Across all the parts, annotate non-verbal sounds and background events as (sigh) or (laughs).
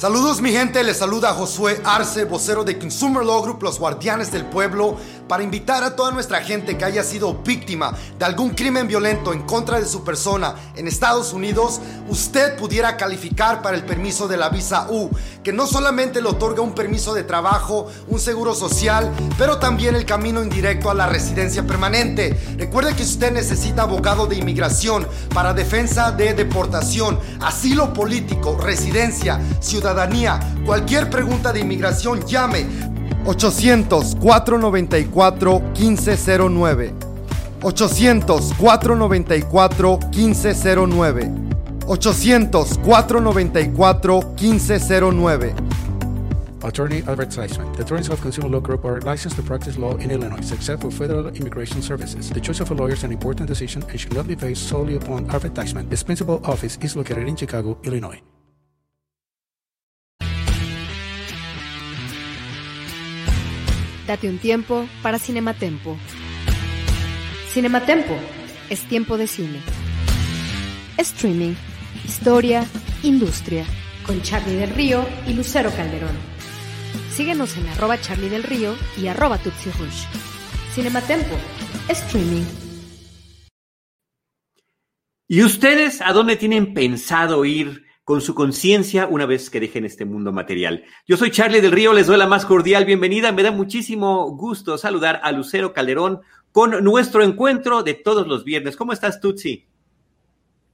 Saludos mi gente, les saluda Josué Arce, vocero de Consumer Law Group, los guardianes del pueblo, para invitar a toda nuestra gente que haya sido víctima de algún crimen violento en contra de su persona en Estados Unidos, usted pudiera calificar para el permiso de la visa U, que no solamente le otorga un permiso de trabajo, un seguro social, pero también el camino indirecto a la residencia permanente. Recuerde que usted necesita abogado de inmigración para defensa de deportación, asilo político, residencia, ciudadanía cualquier pregunta de inmigración, llame 800-494-1509. 800-494-1509. 800-494-1509. Attorney Advertisement. The attorneys of Consumer Law Group are licensed to practice law in Illinois, except for federal immigration services. The choice of a lawyer is an important decision and should not be based solely upon advertisement. Its principal office is located in Chicago, Illinois. Date un tiempo para Cinematempo. Cinematempo es tiempo de cine. Streaming, historia, industria. Con Charlie del Río y Lucero Calderón. Síguenos en arroba Charlie del Río y arroba Tutsi Rush. Cinematempo, streaming. ¿Y ustedes a dónde tienen pensado ir? Con su conciencia una vez que dejen este mundo material. Yo soy Charlie del Río, les doy la más cordial bienvenida. Me da muchísimo gusto saludar a Lucero Calderón con nuestro encuentro de todos los viernes. ¿Cómo estás, Tutsi?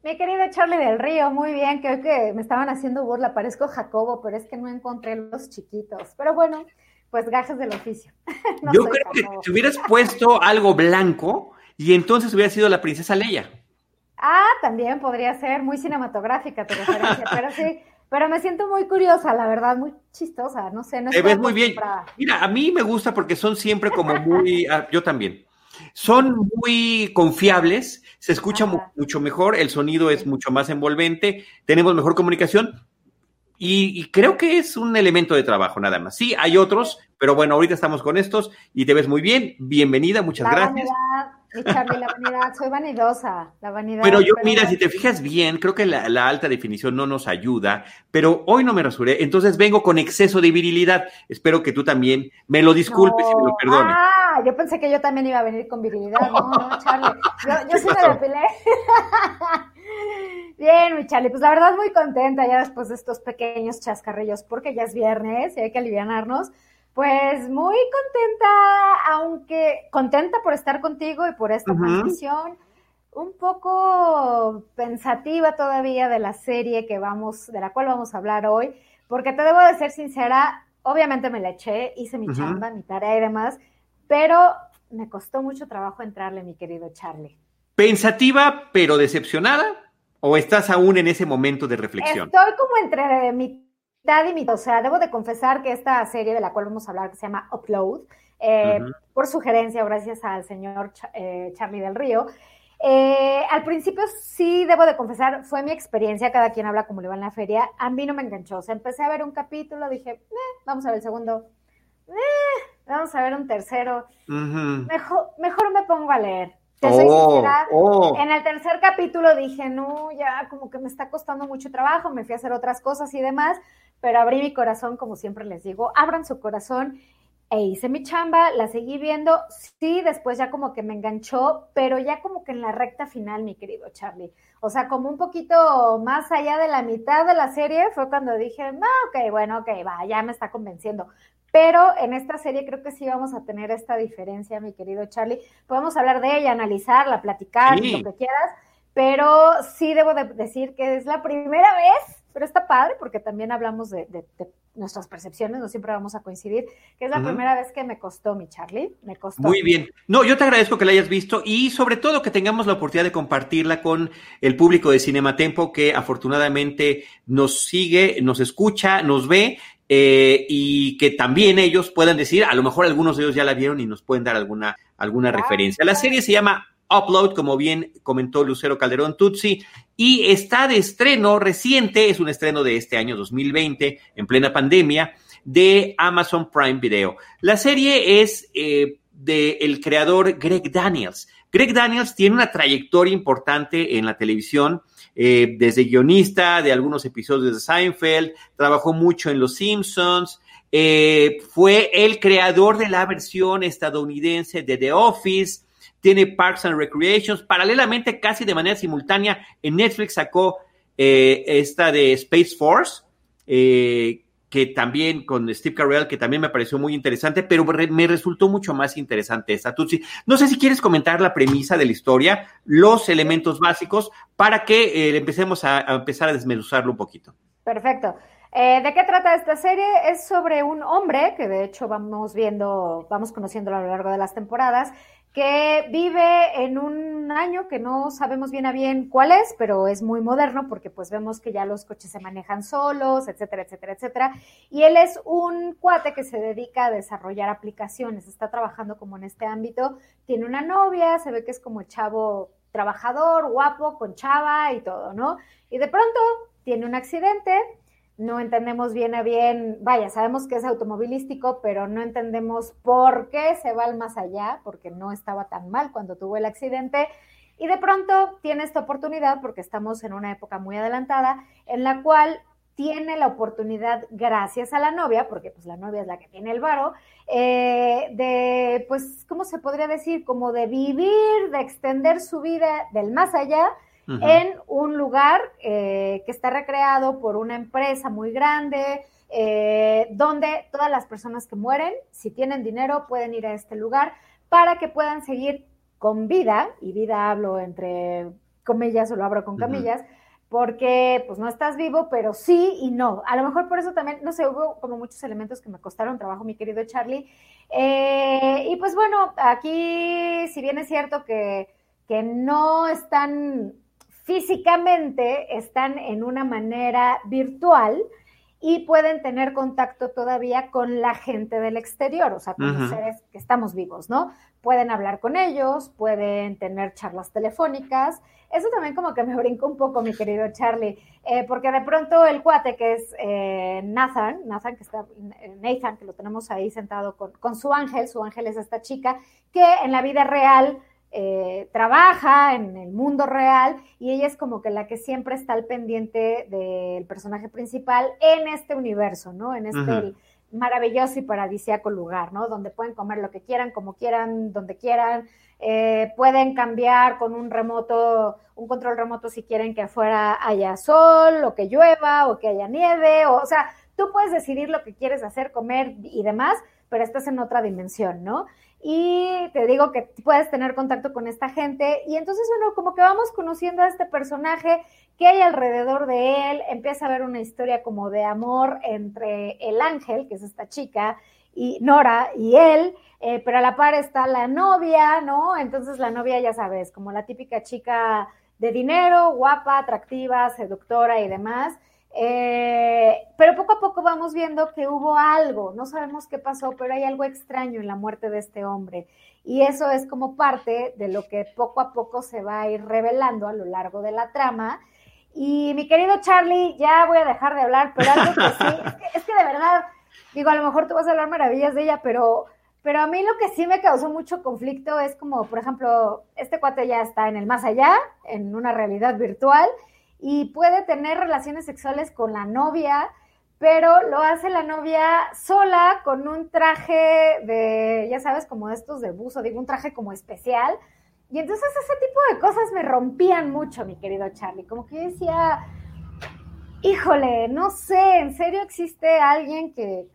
Mi querido Charlie del Río, muy bien, creo que me estaban haciendo burla, parezco Jacobo, pero es que no encontré los chiquitos. Pero bueno, pues gajes del oficio. (laughs) Yo creo que te hubieras puesto algo blanco y entonces hubiera sido la princesa Leia. Ah, también podría ser muy cinematográfica tu referencia, pero sí, pero me siento muy curiosa, la verdad, muy chistosa, no sé. No Te ves muy bien. Mira, a mí me gusta porque son siempre como muy, ah, yo también. Son muy confiables, se escucha mucho mejor, el sonido es mucho más envolvente, tenemos mejor comunicación y, creo que es un elemento de trabajo nada más. Sí, hay otros, pero bueno, ahorita estamos con estos y te ves muy bien. Bienvenida, muchas gracias la vanidad, soy vanidosa, la vanidad. Pero yo, mira, si te fijas bien, creo que la, alta definición no nos ayuda, pero hoy no me rasuré, entonces vengo con exceso de virilidad. Espero que tú también me lo disculpes y me lo perdones. Ah, yo pensé que yo también iba a venir con virilidad. No, no, (laughs) Charlie. Yo, yo sí me depilé. (laughs) Bien, mi Charlie, pues la verdad muy contenta ya después de estos pequeños chascarrillos, porque ya es viernes y hay que alivianarnos. Pues muy contenta, aunque contenta por estar contigo y por esta transmisión. Un poco pensativa todavía de la serie que vamos, de la cual vamos a hablar hoy, porque te debo de ser sincera, obviamente me la eché, hice mi chamba, mi tarea y demás, pero me costó mucho trabajo entrarle, mi querido Charlie. ¿Pensativa pero decepcionada? ¿O estás aún en ese momento de reflexión? Estoy como entre mi o sea, debo de confesar que esta serie de la cual vamos a hablar, que se llama Upload, eh, por sugerencia, gracias al señor eh, Charlie del Río, eh, al principio sí debo de confesar, fue mi experiencia, cada quien habla como le va en la feria, a mí no me enganchó, o sea, empecé a ver un capítulo, dije, vamos a ver el segundo, vamos a ver un tercero, mejor, mejor me pongo a leer. Oh, oh. En el tercer capítulo dije, no, ya como que me está costando mucho trabajo, me fui a hacer otras cosas y demás, pero abrí mi corazón, como siempre les digo, abran su corazón e hice mi chamba, la seguí viendo, sí, después ya como que me enganchó, pero ya como que en la recta final, mi querido Charlie. O sea, como un poquito más allá de la mitad de la serie fue cuando dije, no, ok, bueno, ok, va, ya me está convenciendo. Pero en esta serie creo que sí vamos a tener esta diferencia, mi querido Charlie. Podemos hablar de ella, analizarla, platicar, lo que quieras, pero sí debo de decir que es la primera vez pero está padre porque también hablamos de, nuestras percepciones, no siempre vamos a coincidir, que es la primera vez que me costó mi Charlie, me costó. Muy bien. No, yo te agradezco que la hayas visto y sobre todo que tengamos la oportunidad de compartirla con el público de Cinematempo que afortunadamente nos sigue, nos escucha, nos ve eh, y que también ellos puedan decir, a lo mejor algunos de ellos ya la vieron y nos pueden dar alguna, alguna referencia. La serie se llama Upload, como bien comentó Lucero Calderón Tutsi, y está de estreno reciente, es un estreno de este año 2020, en plena pandemia, de Amazon Prime Video. La serie es eh, del creador Greg Daniels. Greg Daniels tiene una trayectoria importante en la televisión, eh, desde guionista de algunos episodios de Seinfeld, trabajó mucho en Los Simpsons, eh, fue el creador de la versión estadounidense de The Office, tiene Parks and Recreations, paralelamente, casi de manera simultánea, en Netflix sacó eh, esta de Space Force, eh, que también con Steve Carell, que también me pareció muy interesante, pero me resultó mucho más interesante esta. Tutsi, no sé si quieres comentar la premisa de la historia, los elementos básicos, para que eh, empecemos a, empezar a desmenuzarlo un poquito. Perfecto. ¿De qué trata esta serie? Es sobre un hombre que de hecho vamos viendo, vamos conociendo a lo largo de las temporadas, que vive en un año que no sabemos bien a bien cuál es, pero es muy moderno porque pues vemos que ya los coches se manejan solos, etcétera, etcétera, etcétera. Y él es un cuate que se dedica a desarrollar aplicaciones, está trabajando como en este ámbito, tiene una novia, se ve que es como chavo trabajador, guapo, con chava y todo, ¿no? Y de pronto tiene un accidente, no entendemos bien a bien, vaya, sabemos que es automovilístico, pero no entendemos por qué se va al más allá, porque no estaba tan mal cuando tuvo el accidente. Y de pronto tiene esta oportunidad, porque estamos en una época muy adelantada, en la cual tiene la oportunidad, gracias a la novia, porque pues la novia es la que tiene el varo, eh, de, pues, ¿cómo se podría decir? Como de vivir, de extender su vida del más allá, en un lugar eh, que está recreado por una empresa muy grande, eh, donde todas las personas que mueren, si tienen dinero, pueden ir a este lugar para que puedan seguir con vida, y vida hablo entre comillas o lo abro con camillas, porque pues no estás vivo, pero sí y no. A lo mejor por eso también, no sé, hubo como muchos elementos que me costaron trabajo, mi querido Charlie. Eh, y pues bueno, aquí, si bien es cierto que, que no están físicamente están en una manera virtual y pueden tener contacto todavía con la gente del exterior, o sea, con los seres que estamos vivos, ¿no? Pueden hablar con ellos, pueden tener charlas telefónicas. Eso también como que me brinca un poco, mi querido Charlie, eh, porque de pronto el cuate que es eh, Nathan, Nathan que está, Nathan, que lo tenemos ahí sentado con, con su ángel, su ángel es esta chica, que en la vida real eh, trabaja en el mundo real y ella es como que la que siempre está al pendiente del personaje principal en este universo, ¿no? En este maravilloso y paradisíaco lugar, ¿no? Donde pueden comer lo que quieran, como quieran, donde quieran, eh, pueden cambiar con un remoto, un control remoto si quieren que afuera haya sol o que llueva o que haya nieve, o, o sea, tú puedes decidir lo que quieres hacer, comer y demás, pero estás en otra dimensión, ¿no? Y te digo que puedes tener contacto con esta gente y entonces, bueno, como que vamos conociendo a este personaje que hay alrededor de él, empieza a haber una historia como de amor entre el ángel, que es esta chica, y Nora y él, eh, pero a la par está la novia, ¿no? Entonces la novia, ya sabes, como la típica chica de dinero, guapa, atractiva, seductora y demás. Eh, pero poco a poco vamos viendo que hubo algo, no sabemos qué pasó, pero hay algo extraño en la muerte de este hombre. Y eso es como parte de lo que poco a poco se va a ir revelando a lo largo de la trama. Y mi querido Charlie, ya voy a dejar de hablar, pero algo que sí, es que, de verdad, digo, a lo mejor tú vas a hablar maravillas de ella, pero, pero a mí lo que sí me causó mucho conflicto es como, por ejemplo, este cuate ya está en el más allá, en una realidad virtual, y puede tener relaciones sexuales con la novia, pero lo hace la novia sola con un traje de, ya sabes, como estos de buzo, digo, un traje como especial. Y entonces ese tipo de cosas me rompían mucho, mi querido Charlie. Como que decía, híjole, no sé, ¿en serio existe alguien que,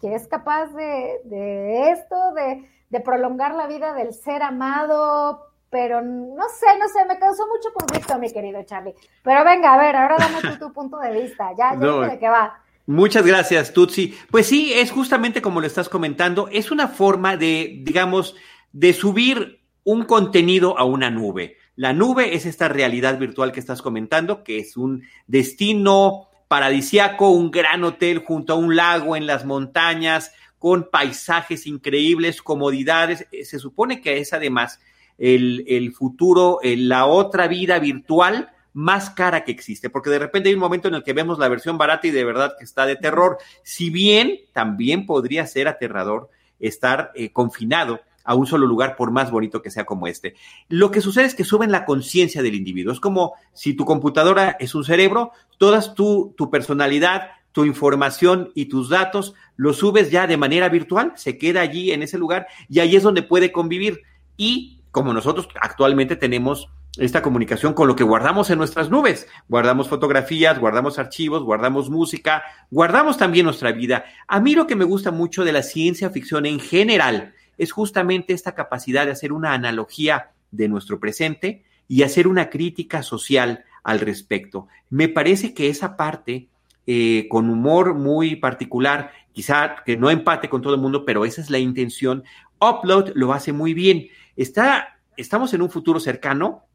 que es capaz de, de esto, de, de prolongar la vida del ser amado pero no sé, no sé, me causó mucho conflicto, mi querido Charlie. Pero venga, a ver, ahora dame tu punto de vista, ya, ya no, de qué va. Muchas gracias, Tutsi. Pues sí, es justamente como lo estás comentando, es una forma de, digamos, de subir un contenido a una nube. La nube es esta realidad virtual que estás comentando, que es un destino paradisiaco, un gran hotel junto a un lago en las montañas, con paisajes increíbles, comodidades. Se supone que es además el, futuro, la otra vida virtual más cara que existe, porque de repente hay un momento en el que vemos la versión barata y de verdad que está de terror, si bien también podría ser aterrador estar eh, confinado a un solo lugar, por más bonito que sea como este. Lo que sucede es que suben la conciencia del individuo. Es como si tu computadora es un cerebro, toda tu, tu personalidad, tu información y tus datos lo subes ya de manera virtual, se queda allí en ese lugar y ahí es donde puede convivir. Y como nosotros actualmente tenemos esta comunicación con lo que guardamos en nuestras nubes. Guardamos fotografías, guardamos archivos, guardamos música, guardamos también nuestra vida. A mí lo que me gusta mucho de la ciencia ficción en general es justamente esta capacidad de hacer una analogía de nuestro presente y hacer una crítica social al respecto. Me parece que esa parte, eh, con humor muy particular, quizá que no empate con todo el mundo, pero esa es la intención, Upload lo hace muy bien. Está, estamos en un futuro cercano,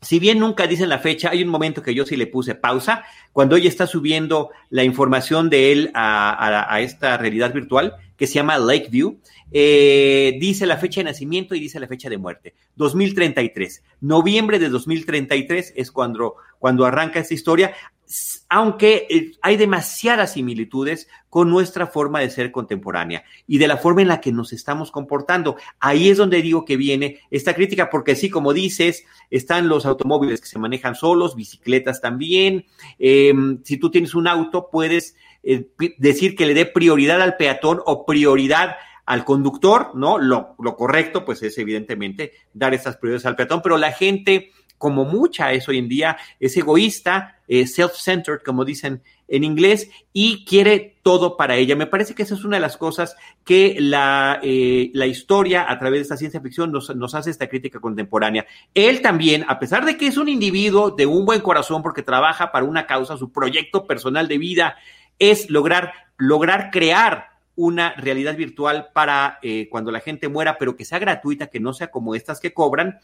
si bien nunca dicen la fecha, hay un momento que yo sí le puse pausa, cuando ella está subiendo la información de él a, esta realidad virtual que se llama Lakeview, eh, dice la fecha de nacimiento y dice la fecha de muerte, 2033. Noviembre de 2033 es cuando, cuando arranca esta historia aunque eh, hay demasiadas similitudes con nuestra forma de ser contemporánea y de la forma en la que nos estamos comportando. Ahí es donde digo que viene esta crítica, porque sí, como dices, están los automóviles que se manejan solos, bicicletas también. Em, si tú tienes un auto, puedes eh, decir que le dé prioridad al peatón o prioridad al conductor, ¿no? Lo, lo correcto, pues es evidentemente dar estas prioridades al peatón, pero la gente como mucha es hoy en día, es egoísta, self-centered, como dicen en inglés, y quiere todo para ella. Me parece que esa es una de las cosas que la, eh, la historia, a través de esta ciencia ficción, nos, nos, hace esta crítica contemporánea. Él también, a pesar de que es un individuo de un buen corazón porque trabaja para una causa, su proyecto personal de vida es lograr, lograr crear una realidad virtual para eh, cuando la gente muera, pero que sea gratuita, que no sea como estas que cobran,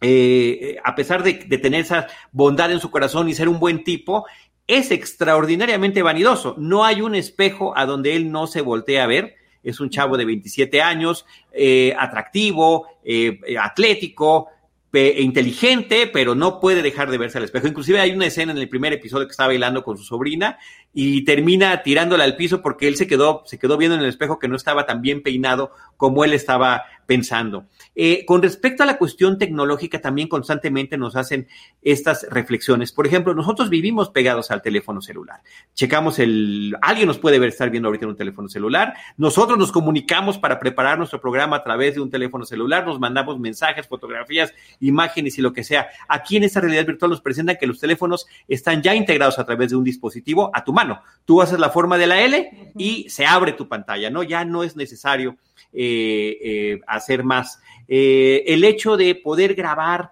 eh, a pesar de, tener esa bondad en su corazón y ser un buen tipo, es extraordinariamente vanidoso. No hay un espejo a donde él no se voltee a ver. Es un chavo de 27 años, eh, atractivo, eh, atlético, inteligente, pero no puede dejar de verse al espejo. Inclusive hay una escena en el primer episodio que está bailando con su sobrina y termina tirándola al piso porque él se quedó, se quedó viendo en el espejo que no estaba tan bien peinado como él estaba pensando. Eh, con respecto a la cuestión tecnológica, también constantemente nos hacen estas reflexiones. Por ejemplo, nosotros vivimos pegados al teléfono celular. Checamos el, alguien nos puede ver estar viendo ahorita en un teléfono celular. Nosotros nos comunicamos para preparar nuestro programa a través de un teléfono celular. Nos mandamos mensajes, fotografías, imágenes y lo que sea. Aquí en esta realidad virtual nos presentan que los teléfonos están ya integrados a través de un dispositivo a tu mano. Tú haces la forma de la L y se abre tu pantalla, ¿no? Ya no es necesario eh, eh, hacer más. Eh, el hecho de poder grabar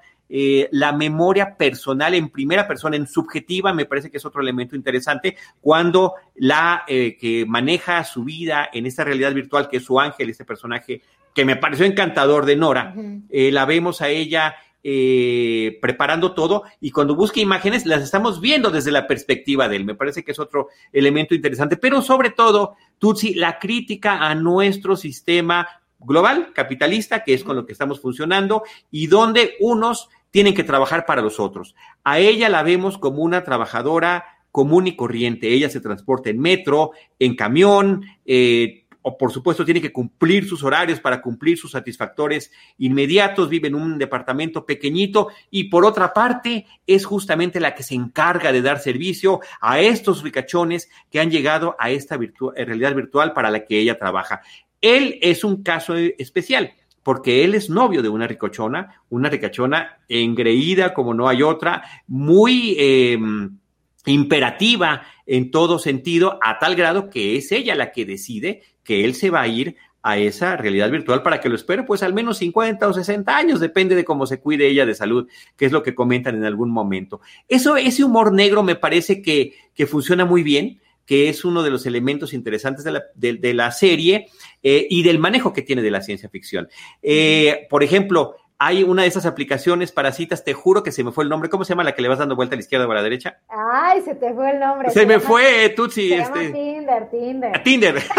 la memoria personal en primera persona, en subjetiva, me parece que es otro elemento interesante cuando la que maneja su vida en esta realidad virtual, que es su ángel, este personaje que me pareció encantador de Nora, la vemos a ella eh, preparando todo y cuando busca imágenes las estamos viendo desde la perspectiva de él. Me parece que es otro elemento interesante, pero sobre todo, Tutsi, la crítica a nuestro sistema global, capitalista, que es con lo que estamos funcionando y donde unos tienen que trabajar para los otros. A ella la vemos como una trabajadora común y corriente. Ella se transporta en metro, en camión, eh, o por supuesto tiene que cumplir sus horarios para cumplir sus satisfactores inmediatos, vive en un departamento pequeñito y por otra parte es justamente la que se encarga de dar servicio a estos ricachones que han llegado a esta eh, realidad virtual para la que ella trabaja. Él es un caso especial porque él es novio de una ricochona, una ricachona engreída como no hay otra, muy... Em, imperativa en todo sentido, a tal grado que es ella la que decide que él se va a ir a esa realidad virtual para que lo espere pues al menos 50 o 60 años, depende de cómo se cuide ella de salud, que es lo que comentan en algún momento. Eso, ese humor negro me parece que, que funciona muy bien, que es uno de los elementos interesantes de la, de, la serie eh, y del manejo que tiene de la ciencia ficción. Eh, por ejemplo, hay una de esas aplicaciones para citas, te juro que se me fue el nombre. ¿Cómo se llama la que le vas dando vuelta a la izquierda o a la derecha? Ay, se te fue el nombre. Se, me fue, Tutsi. Se este... llama Tinder, Tinder. Tinder. (laughs)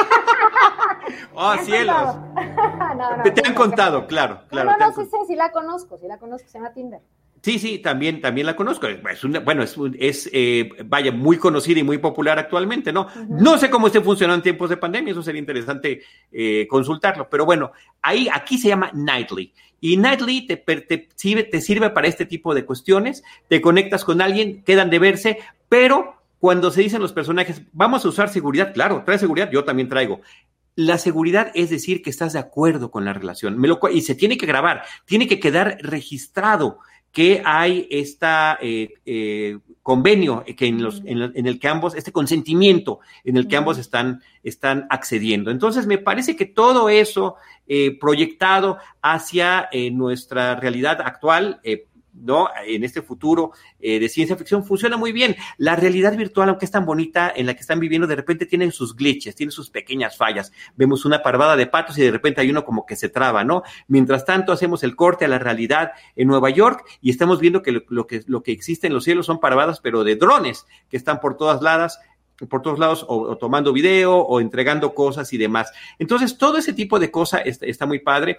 (laughs) oh, cielos. (laughs) no, no, te, han contado, claro, claro. No, no, no, sí, sí, sí la conozco, sí la conozco, se llama Tinder. Sí, sí, también, también la conozco. Es bueno, es, es eh, vaya, muy conocida y muy popular actualmente, ¿no? No sé cómo esté funcionando en tiempos de pandemia, eso sería interesante eh, consultarlo, pero bueno, ahí, aquí se llama Nightly. Y Nightly te, te, sirve, te sirve para este tipo de cuestiones, te conectas con alguien, quedan de verse, pero cuando se dicen los personajes, vamos a usar seguridad, claro, trae seguridad, yo también traigo. La seguridad es decir que estás de acuerdo con la relación. Me lo, y se tiene que grabar, tiene que quedar registrado que hay este convenio que en, los, en, el que ambos, este consentimiento en el que ambos están, están accediendo. Entonces, me parece que todo eso eh, proyectado hacia nuestra realidad actual, ¿no? En este futuro eh, de ciencia ficción funciona muy bien. La realidad virtual, aunque es tan bonita en la que están viviendo, de repente tienen sus glitches, tiene sus pequeñas fallas. Vemos una parvada de patos y de repente hay uno como que se traba, ¿no? Mientras tanto, hacemos el corte a la realidad en Nueva York y estamos viendo que lo, que, lo que existe en los cielos son parvadas, pero de drones que están por todas ladas por todos lados o, tomando video o entregando cosas y demás. Entonces, todo ese tipo de cosas está, muy padre.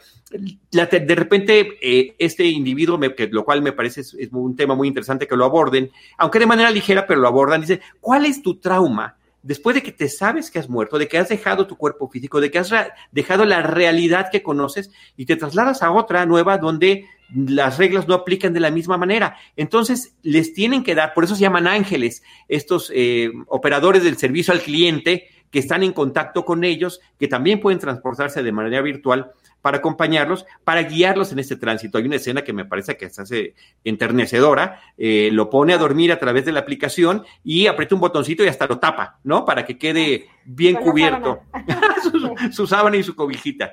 de repente, eh, este individuo, lo cual me parece es, un tema muy interesante que lo aborden, aunque de manera ligera, pero lo abordan, dice, ¿cuál es tu trauma? Después de que te sabes que has muerto, de que has dejado tu cuerpo físico, de que has dejado la realidad que conoces y te trasladas a otra nueva donde las reglas no aplican de la misma manera. Entonces, les tienen que dar, por eso se llaman ángeles, estos eh, operadores del servicio al cliente que están en contacto con ellos, que también pueden transportarse de manera virtual para acompañarlos, para guiarlos en este tránsito. Hay una escena que me parece que se hace enternecedora, eh, lo pone a dormir a través de la aplicación y aprieta un botoncito y hasta lo tapa, ¿no? Para que quede bien cubierto (laughs) su sábana y su cobijita.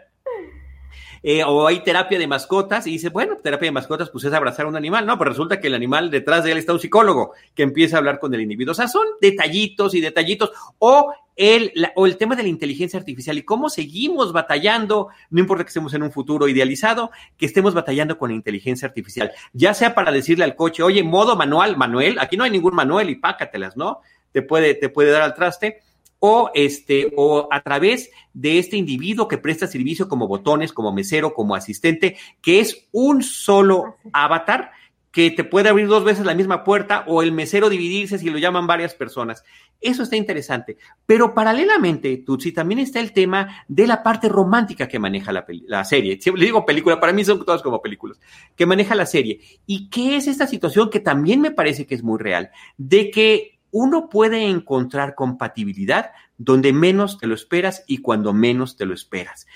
Eh, o hay terapia de mascotas y dice, bueno, terapia de mascotas, pues es abrazar a un animal, no, pero resulta que el animal detrás de él está un psicólogo que empieza a hablar con el individuo. O sea, son detallitos y detallitos. O el, o el tema de la inteligencia artificial y cómo seguimos batallando, no importa que estemos en un futuro idealizado, que estemos batallando con la inteligencia artificial, ya sea para decirle al coche, oye, modo manual, Manuel, aquí no hay ningún manual y pácatelas, ¿no? Te puede, te puede dar al traste o este o a través de este individuo que presta servicio como botones, como mesero, como asistente, que es un solo avatar que te puede abrir dos veces la misma puerta o el mesero dividirse si lo llaman varias personas. Eso está interesante. Pero paralelamente, Tutsi, también está el tema de la parte romántica que maneja la, la serie. Siempre le digo película, para mí son todas como películas, que maneja la serie. ¿Y qué es esta situación que también me parece que es muy real? De que uno puede encontrar compatibilidad donde menos te lo esperas y cuando menos te lo esperas.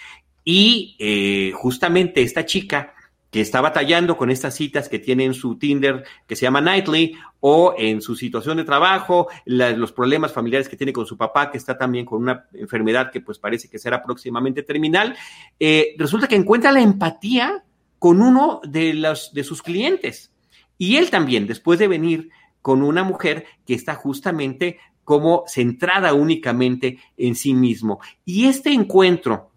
Y eh, justamente esta chica que está batallando con estas citas que tiene en su Tinder, que se llama Nightly, o en su situación de trabajo, los problemas familiares que tiene con su papá, que está también con una enfermedad que pues parece que será próximamente terminal, eh, resulta que encuentra la empatía con uno de, los, de sus clientes. Y él también, después de venir con una mujer que está justamente como centrada únicamente en sí mismo. Y este encuentro,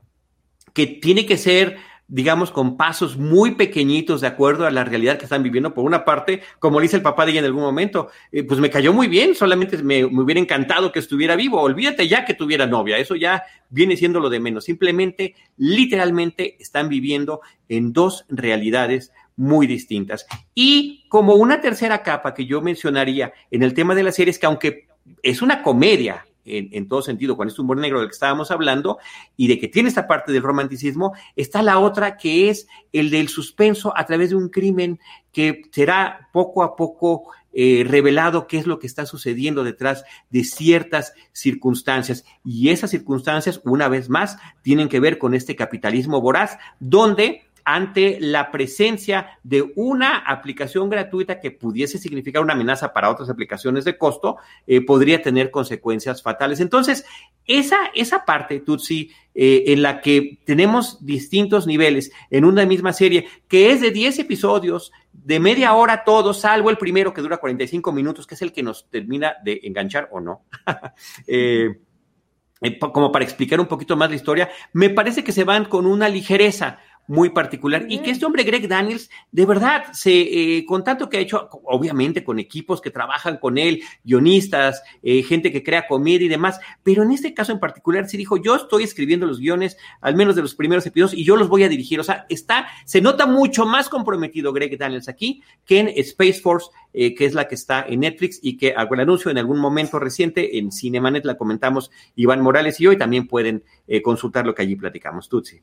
que tiene que ser digamos, con pasos muy pequeñitos de acuerdo a la realidad que están viviendo. Por una parte, como dice el papá de ella en algún momento, eh, pues me cayó muy bien, solamente me, me, hubiera encantado que estuviera vivo. Olvídate ya que tuviera novia, eso ya viene siendo lo de menos. Simplemente, literalmente, están viviendo en dos realidades muy distintas. Y como una tercera capa que yo mencionaría en el tema de la serie es que aunque es una comedia en, todo sentido, con este humor negro del que estábamos hablando, y de que tiene esta parte del romanticismo, está la otra que es el del suspenso a través de un crimen que será poco a poco eh, revelado qué es lo que está sucediendo detrás de ciertas circunstancias. Y esas circunstancias, una vez más, tienen que ver con este capitalismo voraz, donde ante la presencia de una aplicación gratuita que pudiese significar una amenaza para otras aplicaciones de costo, eh, podría tener consecuencias fatales. Entonces, esa, esa parte, Tutsi, eh, en la que tenemos distintos niveles en una misma serie, que es de 10 episodios, de media hora todos, salvo el primero que dura 45 minutos, que es el que nos termina de enganchar o no. (laughs) eh, como para explicar un poquito más la historia, me parece que se van con una ligereza muy particular y que este hombre Greg Daniels, de verdad, se, eh, con tanto que ha hecho, obviamente con equipos que trabajan con él, guionistas, eh, gente que crea comedia y demás, pero en este caso en particular sí dijo, yo estoy escribiendo los guiones, al menos de los primeros episodios, y yo los voy a dirigir. O sea, está, se nota mucho más comprometido Greg Daniels aquí que en Space Force, eh, que es la que está en Netflix y que hago el anuncio en algún momento reciente en Cinemanet, la comentamos Iván Morales y hoy también pueden consultar lo que allí platicamos. Tutsi.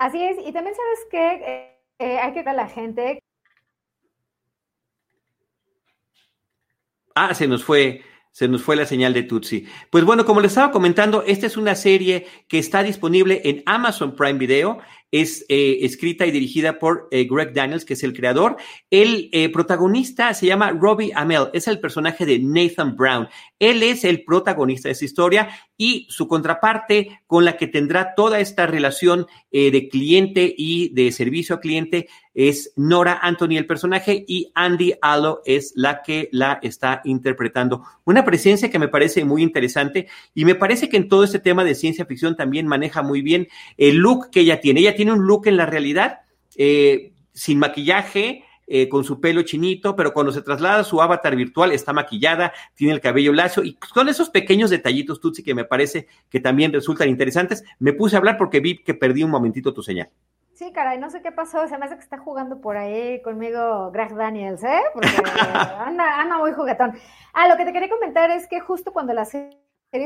Así es, y también sabes que eh, eh, hay que ver a la gente. Ah, se nos fue, se nos fue la señal de Tutsi. Pues bueno, como les estaba comentando, esta es una serie que está disponible en Amazon Prime Video es eh, escrita y dirigida por eh, Greg Daniels, que es el creador. El eh, protagonista se llama Robbie Amell, es el personaje de Nathan Brown. Él es el protagonista de esa historia y su contraparte con la que tendrá toda esta relación de cliente y de servicio a cliente es Nora Anthony, el personaje, y Andy Allo es la que la está interpretando. Una presencia que me parece muy interesante y me parece que en todo este tema de ciencia ficción también maneja muy bien el look que ella tiene. Ella tiene un look en la realidad, eh, sin maquillaje, eh, con su pelo chinito, pero cuando se traslada su avatar virtual está maquillada, tiene el cabello lacio y con esos pequeños detallitos, Tutsi, que me parece que también resultan interesantes, me puse a hablar porque vi que perdí un momentito tu señal. Sí, caray, no sé qué pasó, se me hace que está jugando por ahí conmigo Greg Daniels, ¿eh? Porque (laughs) anda, anda muy juguetón. Ah, lo que te quería comentar es que justo cuando la serie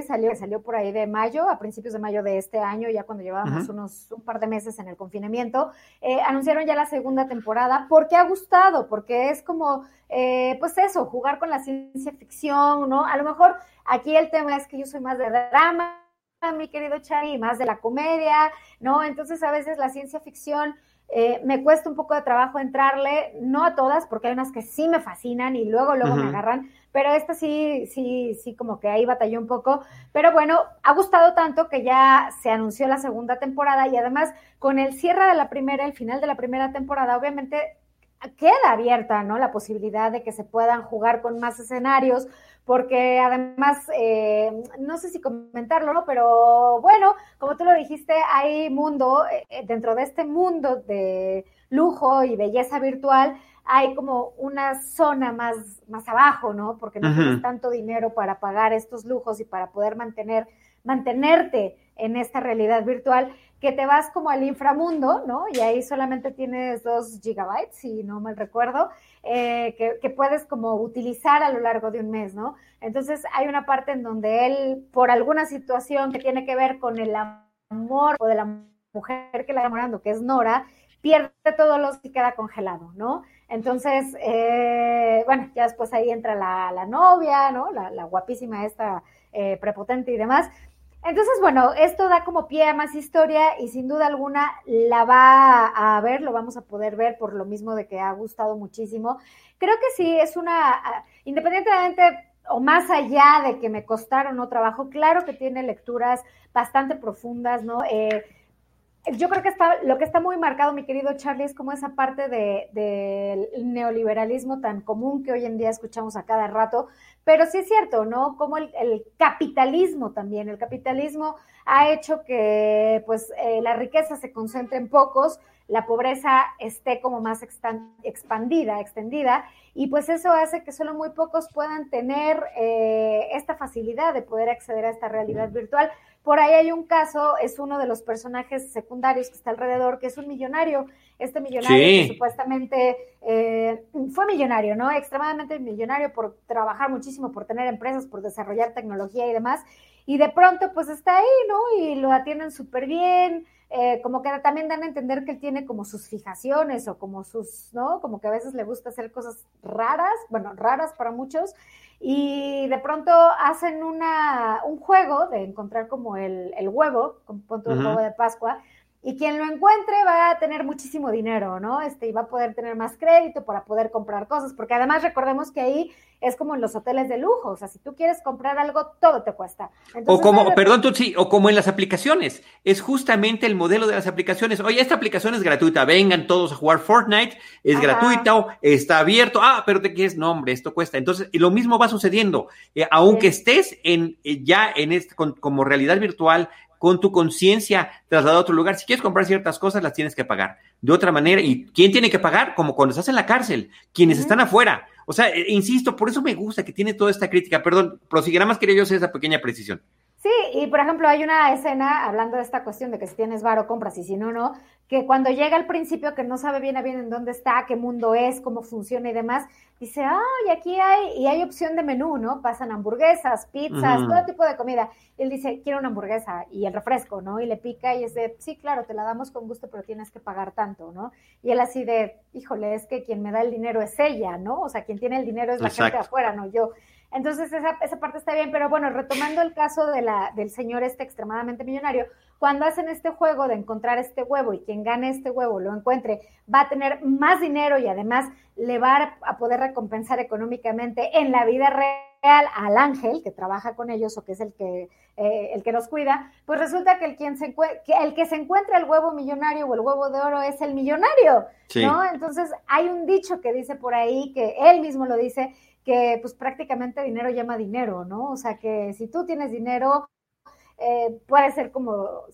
salió, salió por ahí de mayo, a principios de mayo de este año, ya cuando llevábamos unos un par de meses en el confinamiento, eh, anunciaron ya la segunda temporada porque ha gustado, porque es como, eh, pues eso, jugar con la ciencia ficción, ¿no? A lo mejor aquí el tema es que yo soy más de drama, mi querido Chari, más de la comedia, ¿no? Entonces a veces la ciencia ficción eh, me cuesta un poco de trabajo entrarle, no a todas, porque hay unas que sí me fascinan y luego, luego me agarran, pero esta sí, sí, sí, como que ahí batalló un poco. Pero bueno, ha gustado tanto que ya se anunció la segunda temporada y además con el cierre de la primera, el final de la primera temporada, obviamente queda abierta, ¿no? La posibilidad de que se puedan jugar con más escenarios, porque además, eh, no sé si comentarlo, ¿no? Pero bueno, como tú lo dijiste, hay mundo, eh, dentro de este mundo de lujo y belleza virtual, hay como una zona más, más abajo, ¿no? Porque no tienes tanto dinero para pagar estos lujos y para poder mantener, mantenerte en esta realidad virtual que te vas como al inframundo, ¿no? Y ahí solamente tienes dos gigabytes, si no mal recuerdo, eh, que, puedes como utilizar a lo largo de un mes, ¿no? Entonces hay una parte en donde él, por alguna situación que tiene que ver con el amor o de la mujer que la está enamorando, que es Nora, pierde todo lo que queda congelado, ¿no? Entonces, eh, bueno, ya después ahí entra la, novia, ¿no? La, guapísima esta eh, prepotente y demás. Entonces, bueno, esto da como pie a más historia y sin duda alguna la va a ver, lo vamos a poder ver por lo mismo de que ha gustado muchísimo. Creo que sí, es una, ah, independientemente o más allá de que me costaron no trabajo, claro que tiene lecturas bastante profundas, ¿no? Eh, yo creo que está, lo que está muy marcado, mi querido Charlie, es como esa parte del de, neoliberalismo tan común que hoy en día escuchamos a cada rato, pero sí es cierto, ¿no? Como el, capitalismo también, el capitalismo ha hecho que pues eh, la riqueza se concentre en pocos, la pobreza esté como más expandida, extendida, y pues eso hace que solo muy pocos puedan tener eh, esta facilidad de poder acceder a esta realidad virtual. Por ahí hay un caso, es uno de los personajes secundarios que está alrededor, que es un millonario. Este millonario que supuestamente eh, fue millonario, ¿no? Extremadamente millonario por trabajar muchísimo, por tener empresas, por desarrollar tecnología y demás. Y de pronto, pues está ahí, ¿no? Y lo atienden súper bien. Eh, como que también dan a entender que él tiene como sus fijaciones o como sus, ¿no? Como que a veces le gusta hacer cosas raras, bueno, raras para muchos y de pronto hacen una, un juego de encontrar como el, el huevo, con punto de huevo de Pascua, y quien lo encuentre va a tener muchísimo dinero, ¿no? Este, y va a poder tener más crédito para poder comprar cosas, porque además recordemos que ahí es como en los hoteles de lujo, o sea, si tú quieres comprar algo, todo te cuesta. o como, perdón, tú sí, o como en las aplicaciones, es justamente el modelo de las aplicaciones. Oye, esta aplicación es gratuita, vengan todos a jugar Fortnite, es gratuita, está abierto, ah, pero te quieres, no, hombre, esto cuesta. Entonces, lo mismo va sucediendo, eh, aunque estés en, eh, ya en este, como realidad virtual, con tu conciencia trasladado a otro lugar. Si quieres comprar ciertas cosas, las tienes que pagar de otra manera. ¿Y quién tiene que pagar? Como cuando estás en la cárcel, quienes están afuera. O sea, eh, insisto, por eso me gusta que tiene toda esta crítica. Perdón, prosigue, nada más quería yo hacer esa pequeña precisión. Sí, y por ejemplo, hay una escena hablando de esta cuestión de que si tienes varo compras y si no, no, que cuando llega al principio, que no sabe bien a bien en dónde está, qué mundo es, cómo funciona y demás, dice, ay, aquí hay, y hay opción de menú, ¿no? Pasan hamburguesas, pizzas, todo tipo de comida. él dice, quiero una hamburguesa y el refresco, ¿no? Y le pica y es de, sí, claro, te la damos con gusto, pero tienes que pagar tanto, ¿no? Y él así de, híjole, es que quien me da el dinero es ella, ¿no? O sea, quien tiene el dinero es la gente de afuera, no yo. Entonces esa, esa parte está bien, pero bueno, retomando el caso de la, del señor este extremadamente millonario, cuando hacen este juego de encontrar este huevo y quien gane este huevo lo encuentre, va a tener más dinero y además le va a poder recompensar económicamente en la vida real al ángel que trabaja con ellos o que es el que, eh, el que los cuida, pues resulta que el, quien se que el que se encuentra el huevo millonario o el huevo de oro es el millonario, ¿no? Entonces hay un dicho que dice por ahí, que él mismo lo dice, que pues prácticamente dinero llama dinero, ¿no? O sea que si tú tienes dinero, eh, puede ser como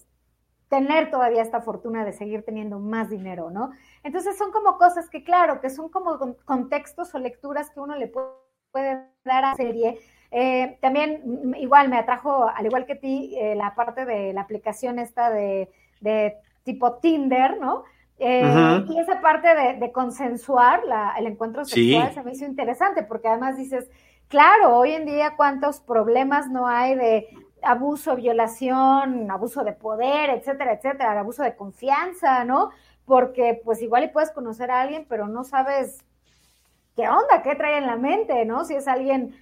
tener todavía esta fortuna de seguir teniendo más dinero, ¿no? Entonces son como cosas que, claro, que son como contextos o lecturas que uno le puede dar a serie. Eh, también mm, igual me atrajo, al igual que ti, eh, la parte de la aplicación esta de, de tipo Tinder, ¿no? Eh, y esa parte de, consensuar el encuentro sexual se me hizo interesante, porque además dices, claro, hoy en día cuántos problemas no hay de abuso, violación, abuso de poder, etcétera, etcétera, abuso de confianza, ¿no? Porque pues igual y puedes conocer a alguien, pero no sabes qué onda, qué trae en la mente, ¿no? Si es alguien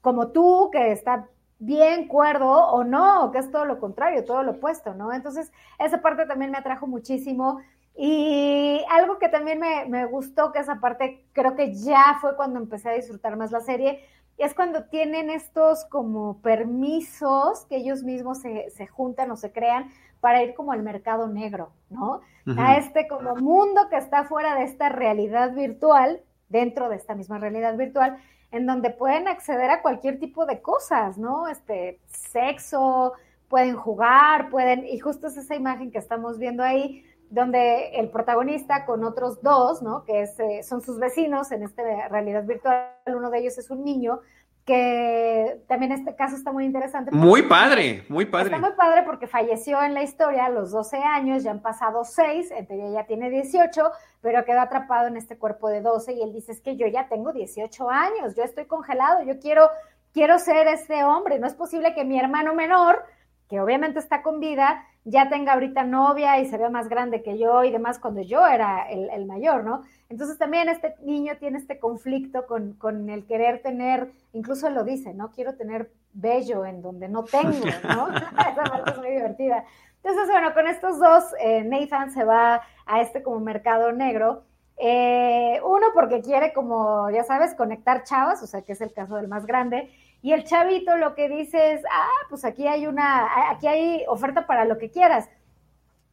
como tú que está bien cuerdo o no, que es todo lo contrario, todo lo opuesto, ¿no? Entonces, esa parte también me atrajo muchísimo. Y algo que también me, gustó, que esa parte creo que ya fue cuando empecé a disfrutar más la serie, es cuando tienen estos como permisos que ellos mismos se, juntan o se crean para ir como al mercado negro, ¿no? A este como mundo que está fuera de esta realidad virtual, dentro de esta misma realidad virtual, en donde pueden acceder a cualquier tipo de cosas, ¿no? Este, sexo, pueden jugar, pueden, y justo es esa imagen que estamos viendo ahí, donde el protagonista con otros dos, ¿no? Que eh, son sus vecinos en esta realidad virtual, uno de ellos es un niño, que también este caso está muy interesante. Muy padre, muy padre. Está muy padre porque falleció en la historia a los 12 años, ya han pasado 6, en teoría ya tiene 18, pero quedó atrapado en este cuerpo de 12 y él dice, es que yo ya tengo 18 años, yo estoy congelado, yo quiero, quiero ser este hombre, no es posible que mi hermano menor, que obviamente está con vida, ya tenga ahorita novia y se vea más grande que yo y demás cuando yo era el, mayor, ¿no? Entonces también este niño tiene este conflicto con, con, el querer tener, incluso lo dice, ¿no? Quiero tener bello en donde no tengo, ¿no? (laughs) (laughs) Esa parte es muy divertida. Entonces, bueno, con estos dos, eh, Nathan se va a este como mercado negro. Eh, uno porque quiere como, ya sabes, conectar chavas, o sea, que es el caso del más grande, y el chavito lo que dice es, ah, pues aquí hay una, aquí hay oferta para lo que quieras.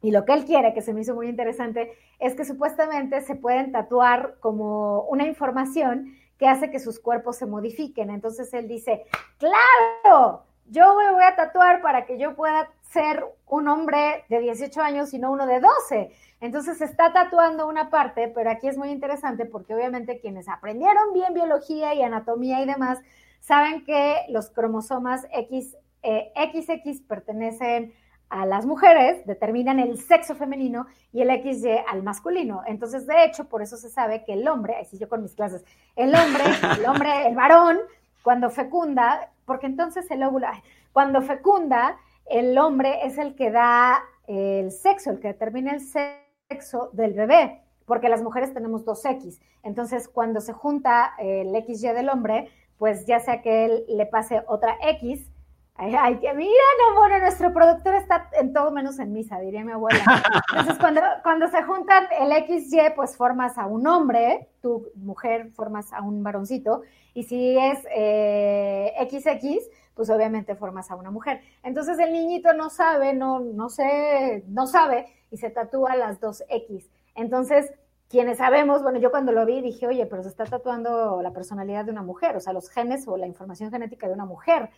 Y lo que él quiere, que se me hizo muy interesante, es que supuestamente se pueden tatuar como una información que hace que sus cuerpos se modifiquen. Entonces él dice, claro, yo me voy a tatuar para que yo pueda ser un hombre de 18 años y no uno de 12. Entonces está tatuando una parte, pero aquí es muy interesante porque obviamente quienes aprendieron bien biología y anatomía y demás, saben que los cromosomas X, eh, XX pertenecen a las mujeres, determinan el sexo femenino y el XY al masculino. Entonces, de hecho, por eso se sabe que el hombre, así yo con mis clases, el hombre, (laughs) el hombre, el varón, cuando fecunda, porque entonces el óvulo, cuando fecunda, el hombre es el que da el sexo, el que determina el sexo del bebé, porque las mujeres tenemos dos X. Entonces, cuando se junta el XY del hombre, pues ya sea que él le pase otra X. Ay, que mira, no, bueno, nuestro productor está en todo menos en misa, diría mi abuela. Entonces, cuando, cuando se juntan el XY, pues formas a un hombre, tu mujer formas a un varoncito, y si es eh, XX, pues obviamente formas a una mujer. Entonces el niñito no sabe, no, no sé, no sabe, y se tatúa las dos X. Entonces, quienes sabemos, bueno, yo cuando lo vi dije, oye, pero se está tatuando la personalidad de una mujer, o sea, los genes o la información genética de una mujer.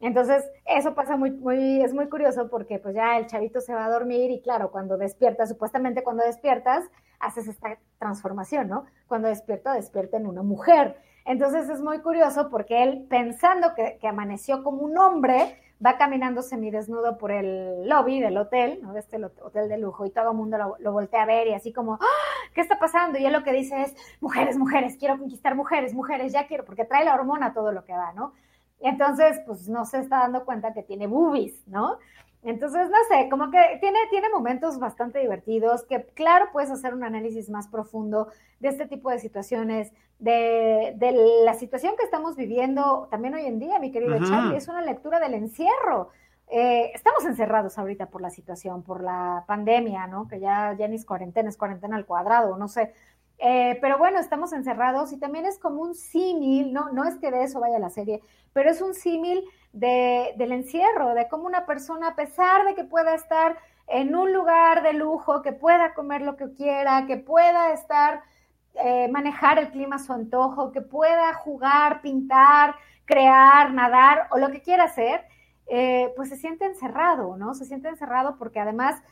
Entonces, eso pasa muy, muy, es muy curioso porque pues ya el chavito se va a dormir y claro, cuando despiertas, supuestamente cuando despiertas, haces esta transformación, ¿no? Cuando despierta, despierta en una mujer. Entonces es muy curioso porque él, pensando que, amaneció como un hombre, va caminando semidesnudo por el lobby del hotel, ¿no? De este hotel de lujo, y todo el mundo lo, voltea a ver y así como, ¡Ah! ¿qué está pasando? Y él lo que dice es, mujeres, mujeres, quiero conquistar mujeres, mujeres, ya quiero, porque trae la hormona todo lo que va, ¿no? Entonces, pues no se está dando cuenta que tiene boobies, ¿no? Entonces, no sé, como que tiene, tiene momentos bastante divertidos, que claro, puedes hacer un análisis más profundo de este tipo de situaciones, de, la situación que estamos viviendo también hoy en día, mi querido Charlie, es una lectura del encierro. Eh, estamos encerrados ahorita por la situación, por la pandemia, ¿no? Que ya, ya ni es cuarentena, es cuarentena al cuadrado, no sé. Eh, pero bueno, estamos encerrados y también es como un símil, no, no es que de eso vaya la serie, pero es un símil de, del encierro, de cómo una persona, a pesar de que pueda estar en un lugar de lujo, que pueda comer lo que quiera, que pueda estar, eh, manejar el clima a su antojo, que pueda jugar, pintar, crear, nadar o lo que quiera hacer, eh, pues se siente encerrado, ¿no? Se siente encerrado porque además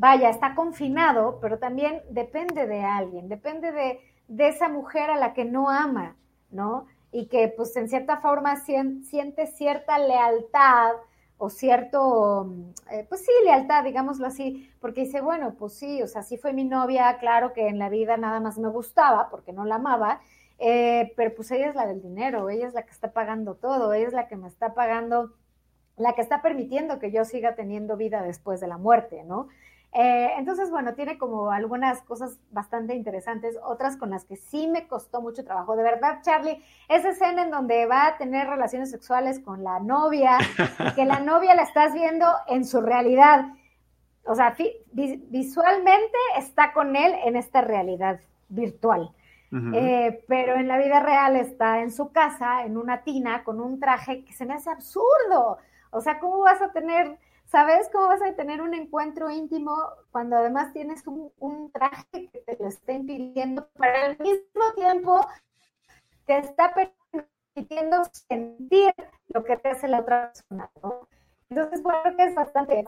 vaya, está confinado, pero también depende de alguien, depende de, esa mujer a la que no ama, ¿no? Y que pues en cierta forma siente cierta lealtad o cierto, eh, pues sí, lealtad, digámoslo así, porque dice, bueno, pues sí, o sea, sí fue mi novia, claro que en la vida nada más me gustaba porque no la amaba, eh, pero pues ella es la del dinero, ella es la que está pagando todo, ella es la que me está pagando, la que está permitiendo que yo siga teniendo vida después de la muerte, ¿no? Eh, entonces, bueno, tiene como algunas cosas bastante interesantes, otras con las que sí me costó mucho trabajo. De verdad, Charlie, esa escena en donde va a tener relaciones sexuales con la novia, que la (laughs) novia la estás viendo en su realidad. O sea, visualmente está con él en esta realidad virtual. Eh, pero en la vida real está en su casa, en una tina, con un traje que se me hace absurdo. O sea, ¿cómo vas a tener ¿Sabes cómo vas a tener un encuentro íntimo cuando además tienes un, traje que te lo está impidiendo, pero al mismo tiempo te está permitiendo sentir lo que te hace la otra persona, ¿no? Entonces, bueno, que es bastante,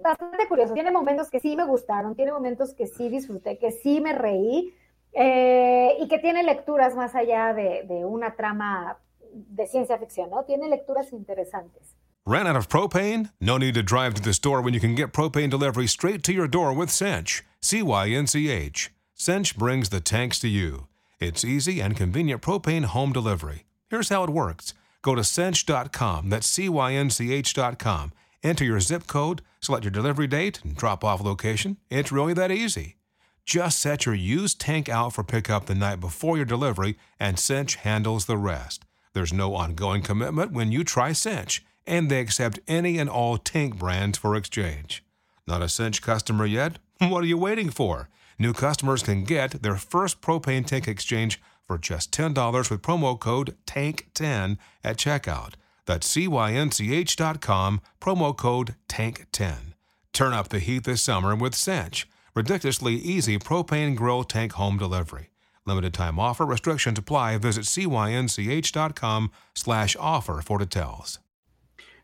bastante, curioso. Tiene momentos que sí me gustaron, tiene momentos que sí disfruté, que sí me reí, eh, y que tiene lecturas más allá de, de una trama de ciencia ficción, ¿no? Tiene lecturas interesantes. Ran out of propane? No need to drive to the store when you can get propane delivery straight to your door with Cinch. C-Y-N-C-H. Cinch brings the tanks to you. It's easy and convenient propane home delivery. Here's how it works. Go to cinch.com, that's C-Y-N-C-H.com. Enter your zip code, select your delivery date and drop-off location. It's really that easy. Just set your used tank out for pickup the night before your delivery, and Cinch handles the rest. There's no ongoing commitment when you try Cinch and they accept any and all tank brands for exchange. Not a cinch customer yet? (laughs) What are you waiting for? New customers can get their first propane tank exchange for just $10 with promo code TANK10 at checkout. That's cynch.com, promo code TANK10. Turn up the heat this summer with Cinch. Ridiculously easy propane grill tank home delivery. Limited time offer. Restrictions apply. Visit cynch.com slash offer for details.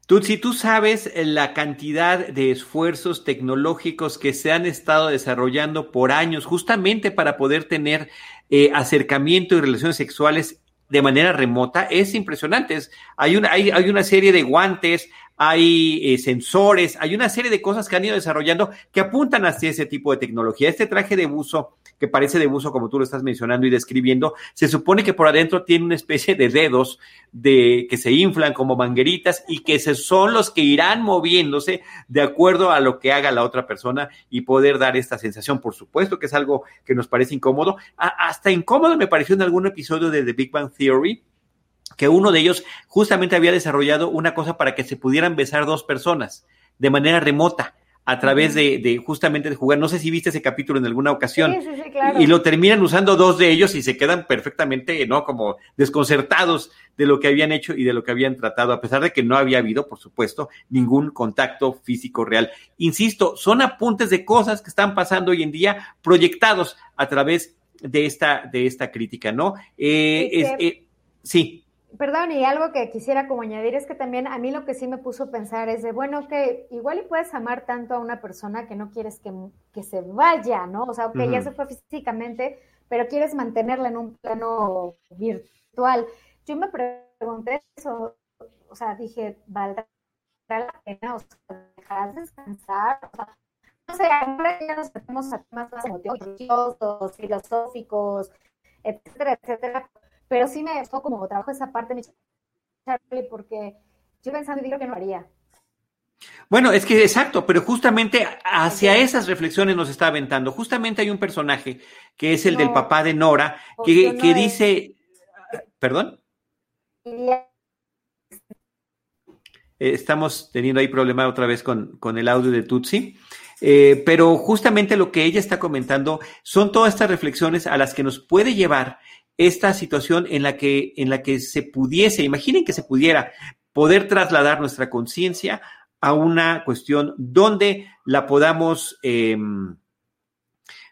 Tú, si tú sabes la cantidad de esfuerzos tecnológicos que se han estado desarrollando por años justamente para poder tener eh, acercamiento y relaciones sexuales de manera remota, es impresionante. hay, una, hay, hay una serie de guantes, hay eh, sensores, hay una serie de cosas que han ido desarrollando que apuntan hacia ese tipo de tecnología. Este traje de buzo que parece de buzo, como tú lo estás mencionando y describiendo, se supone que por adentro tiene una especie de dedos de, que se inflan como mangueritas y que son los que irán moviéndose de acuerdo a lo que haga la otra persona y poder dar esta sensación. Por supuesto que es algo que nos parece incómodo. hasta incómodo me pareció en algún episodio de The Big Bang Theory que uno de ellos justamente había desarrollado una cosa para que se pudieran besar dos personas de manera remota a través de, justamente de jugar. No sé si viste ese capítulo en alguna ocasión. Sí, sí, sí, claro. Y lo terminan usando dos de ellos y se quedan perfectamente, ¿no? Como desconcertados de lo que habían hecho y de lo que habían tratado, a pesar de que no había habido, por supuesto, ningún contacto físico real. Insisto, son apuntes de cosas que están pasando hoy en día proyectados a través de esta, de esta crítica, ¿no? Eh, es, eh, sí. Perdón, y algo que quisiera como añadir es que también a mí lo que sí me puso a pensar es de, bueno, que igual y puedes amar tanto a una persona que no quieres que, que se vaya, ¿no? O sea, que ya se fue físicamente, pero quieres mantenerla en un plano virtual. Yo me pregunté eso, o sea, dije, ¿valdrá la pena? O sea, ¿dejarás descansar? O sea, no sé, ahora ya nos metemos a temas más religiosos, filosóficos, etcétera, etcétera pero sí me fue como trabajo esa parte, Charlie, porque yo pensando y digo que no haría. Bueno, es que exacto, pero justamente hacia esas reflexiones nos está aventando. Justamente hay un personaje que es el del papá de Nora, que, que dice, ¿perdón? Eh, estamos teniendo ahí problema otra vez con, con el audio de Tutsi. Eh, pero justamente lo que ella está comentando son todas estas reflexiones a las que nos puede llevar esta situación en la que, en la que se pudiese, imaginen que se pudiera poder trasladar nuestra conciencia a una cuestión donde la podamos, em,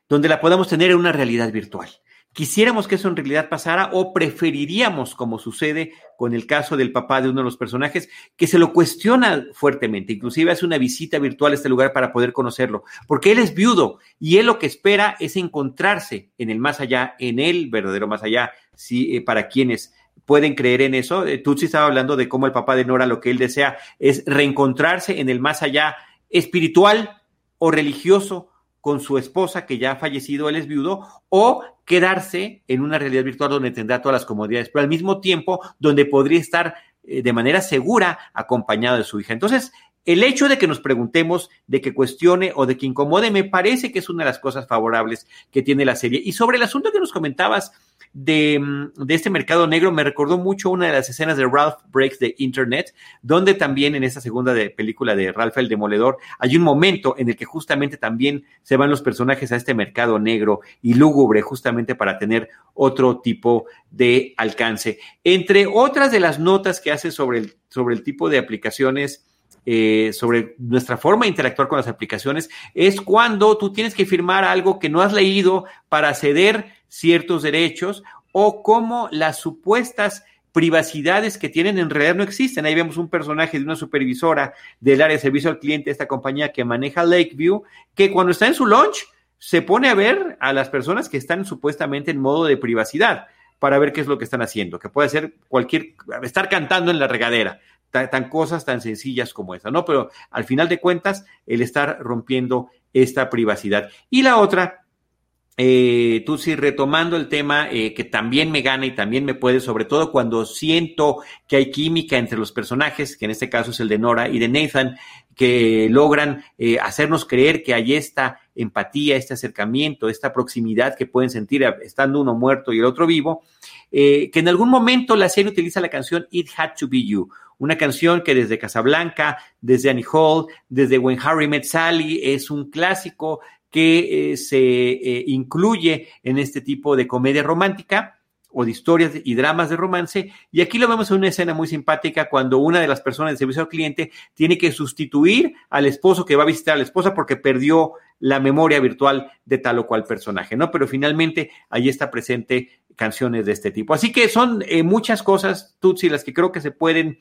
donde la podamos tener en una realidad virtual. ¿Quisiéramos que eso en realidad pasara o preferiríamos, como sucede con el caso del papá de uno de los personajes, que se lo cuestiona fuertemente, inclusive hace una visita virtual a este lugar para poder conocerlo, porque él es viudo y él lo que espera es encontrarse en el más allá, en el verdadero más allá, si, eh, para quienes pueden creer en eso. Eh, Tutsi estaba hablando de cómo el papá de Nora lo que él desea es reencontrarse en el más allá espiritual o religioso con su esposa que ya ha fallecido, él es viudo, o quedarse en una realidad virtual donde tendrá todas las comodidades, pero al mismo tiempo donde podría estar eh, de manera segura acompañado de su hija. Entonces, el hecho de que nos preguntemos, de que cuestione o de que incomode, me parece que es una de las cosas favorables que tiene la serie. Y sobre el asunto que nos comentabas de, de, este mercado negro me recordó mucho una de las escenas de Ralph Breaks the Internet, donde también en esa segunda de película de Ralph el Demoledor hay un momento en el que justamente también se van los personajes a este mercado negro y lúgubre justamente para tener otro tipo de alcance. Entre otras de las notas que hace sobre el, sobre el tipo de aplicaciones, eh, sobre nuestra forma de interactuar con las aplicaciones, es cuando tú tienes que firmar algo que no has leído para ceder ciertos derechos o cómo las supuestas privacidades que tienen en realidad no existen. Ahí vemos un personaje de una supervisora del área de servicio al cliente, esta compañía que maneja Lakeview, que cuando está en su lunch se pone a ver a las personas que están supuestamente en modo de privacidad para ver qué es lo que están haciendo, que puede ser cualquier, estar cantando en la regadera, tan, cosas tan sencillas como esa, ¿no? Pero al final de cuentas, el estar rompiendo esta privacidad. Y la otra, eh, tú sí, retomando el tema eh, que también me gana y también me puede, sobre todo cuando siento que hay química entre los personajes, que en este caso es el de Nora y de Nathan, que logran eh, hacernos creer que hay esta empatía, este acercamiento, esta proximidad que pueden sentir estando uno muerto y el otro vivo, que en algún momento la serie utiliza la canción It Had to Be You, una canción que desde Casablanca, desde Annie Hall, desde When Harry Met Sally, es un clásico que eh, se eh, incluye en este tipo de comedia romántica o de historias y dramas de romance. Y aquí lo vemos en una escena muy simpática cuando una de las personas de servicio al cliente tiene que sustituir al esposo que va a visitar a la esposa porque perdió la memoria virtual de tal o cual personaje, ¿no? Pero finalmente ahí está presente canciones de este tipo. Así que son eh, muchas cosas, Tutsi, las que creo que se pueden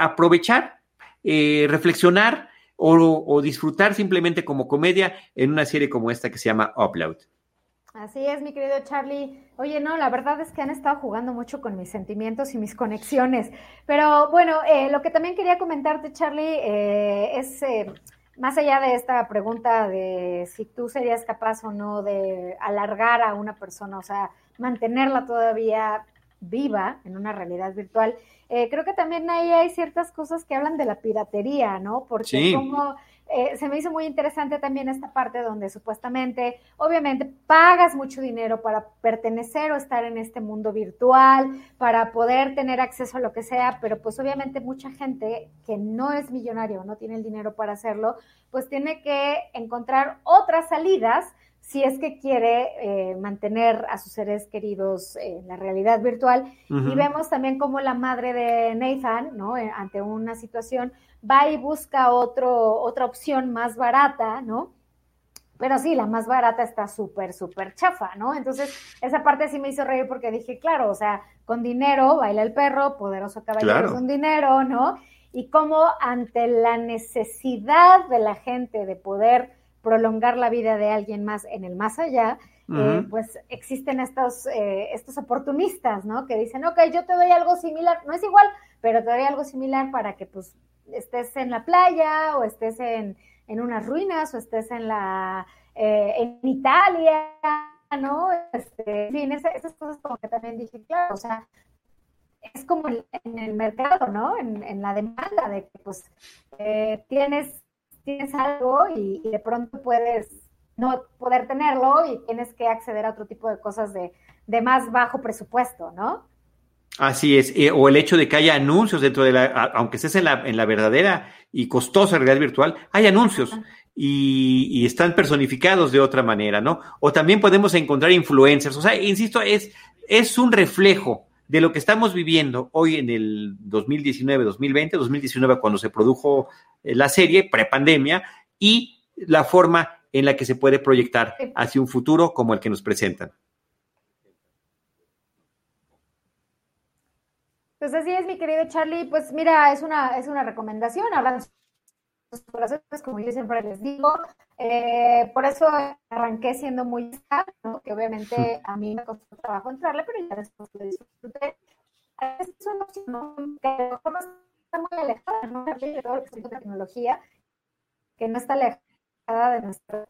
aprovechar, reflexionar o, disfrutar simplemente como comedia en una serie como esta que se llama Upload. Así es, mi querido Charlie. Oye, no, la verdad es que han estado jugando mucho con mis sentimientos y mis conexiones. Pero bueno, eh, lo que también quería comentarte, Charlie, es más allá de esta pregunta de si tú serías capaz o no de alargar a una persona, o sea, mantenerla todavía viva en una realidad virtual. Eh, creo que también ahí hay ciertas cosas que hablan de la piratería, ¿no? Porque como eh, se me hizo muy interesante también esta parte donde supuestamente, obviamente, pagas mucho dinero para pertenecer o estar en este mundo virtual, para poder tener acceso a lo que sea, pero pues obviamente mucha gente que no es millonario, no tiene el dinero para hacerlo, pues tiene que encontrar otras salidas si es que quiere eh, mantener a sus seres queridos en la realidad virtual. Y vemos también como la madre de Nathan, ¿no? Eh, ante una situación, va y busca otro, otra opción más barata, ¿no? Pero sí, la más barata está súper, súper chafa, ¿no? Entonces, esa parte sí me hizo reír porque dije, claro, o sea, con dinero baila el perro, poderoso caballero con dinero, ¿no? Y como ante la necesidad de la gente de poder prolongar la vida de alguien más en el más allá, eh, pues existen estos, eh, estos oportunistas, ¿no? Que dicen, ok, yo te doy algo similar, no es igual, pero te doy algo similar para que pues estés en la playa o estés en, unas ruinas o estés en la eh, en Italia, ¿no? Este, en fin, esas, cosas como que también dije, claro, o sea, es como en, el mercado, ¿no? En, la demanda de que pues eh, tienes, tienes algo y, de pronto puedes no poder tenerlo y tienes que acceder a otro tipo de cosas de, de más bajo presupuesto, ¿no? Así es, eh, o el hecho de que haya anuncios dentro de la, aunque estés en la, en la verdadera y costosa realidad virtual, hay anuncios y, están personificados de otra manera, ¿no? O también podemos encontrar influencers, o sea, insisto, es, es un reflejo de lo que estamos viviendo hoy en el 2019, 2020, 2019 cuando se produjo eh, la serie, prepandemia, y la forma en la que se puede proyectar hacia un futuro como el que nos presentan. Pues así es, mi querido Charlie. Pues mira, es una, es una recomendación. Sus corazones, como yo siempre les digo. Eh, por eso arranqué siendo muy ¿no? que obviamente a mí me costó trabajo entrarle, pero ya después lo disfruté. Es una opción que a lo mejor no está muy alejada, ¿no? De todo lo que es tecnología, que no está alejada de nuestra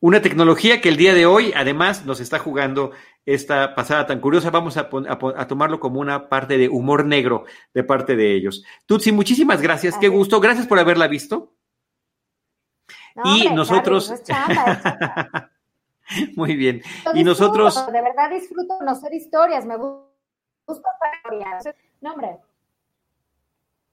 una tecnología que el día de hoy, además, nos está jugando esta pasada tan curiosa. Vamos a, tomarlo como una parte de humor negro de parte de ellos. Tutsi, muchísimas gracias. Qué gusto. Gracias por haberla visto. y nosotros. Muy bien. y nosotros. De verdad disfruto conocer historias. Me gusta. No, hombre.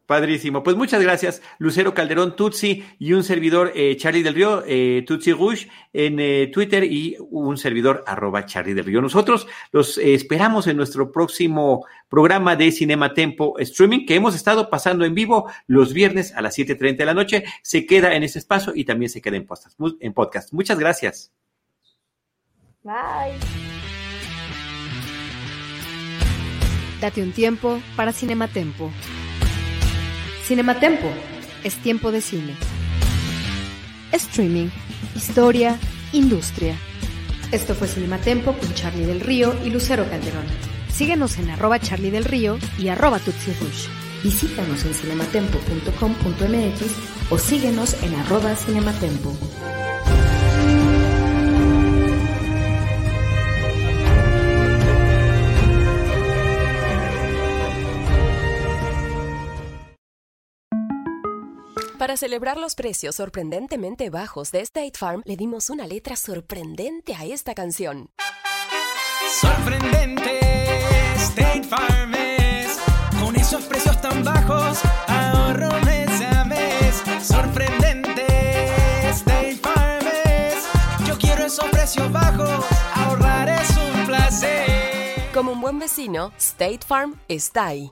Padrísimo. Pues muchas gracias, Lucero Calderón Tutsi y un servidor eh, Charlie del Río, eh, Tutsi Rouge en eh, Twitter y un servidor arroba Charlie del Río. Nosotros los esperamos en nuestro próximo programa de Cinema Tempo Streaming que hemos estado pasando en vivo los viernes a las 7.30 de la noche. Se queda en ese espacio y también se queda en podcast. En podcast. Muchas gracias. Bye. Date un tiempo para Cinema Tempo. Cinematempo. Es tiempo de cine. Streaming. Historia. Industria. Esto fue Cinematempo con Charlie del Río y Lucero Calderón. Síguenos en arroba Charlie del Río y arroba Tutsi Visítanos en cinematempo.com.mx o síguenos en arroba cinematempo. Para celebrar los precios sorprendentemente bajos de State Farm, le dimos una letra sorprendente a esta canción. Sorprendente, State Farm es. Con esos precios tan bajos, ahorro mes a mes. Sorprendente, State Farm es. Yo quiero esos precios bajos, ahorrar es un placer. Como un buen vecino, State Farm está ahí.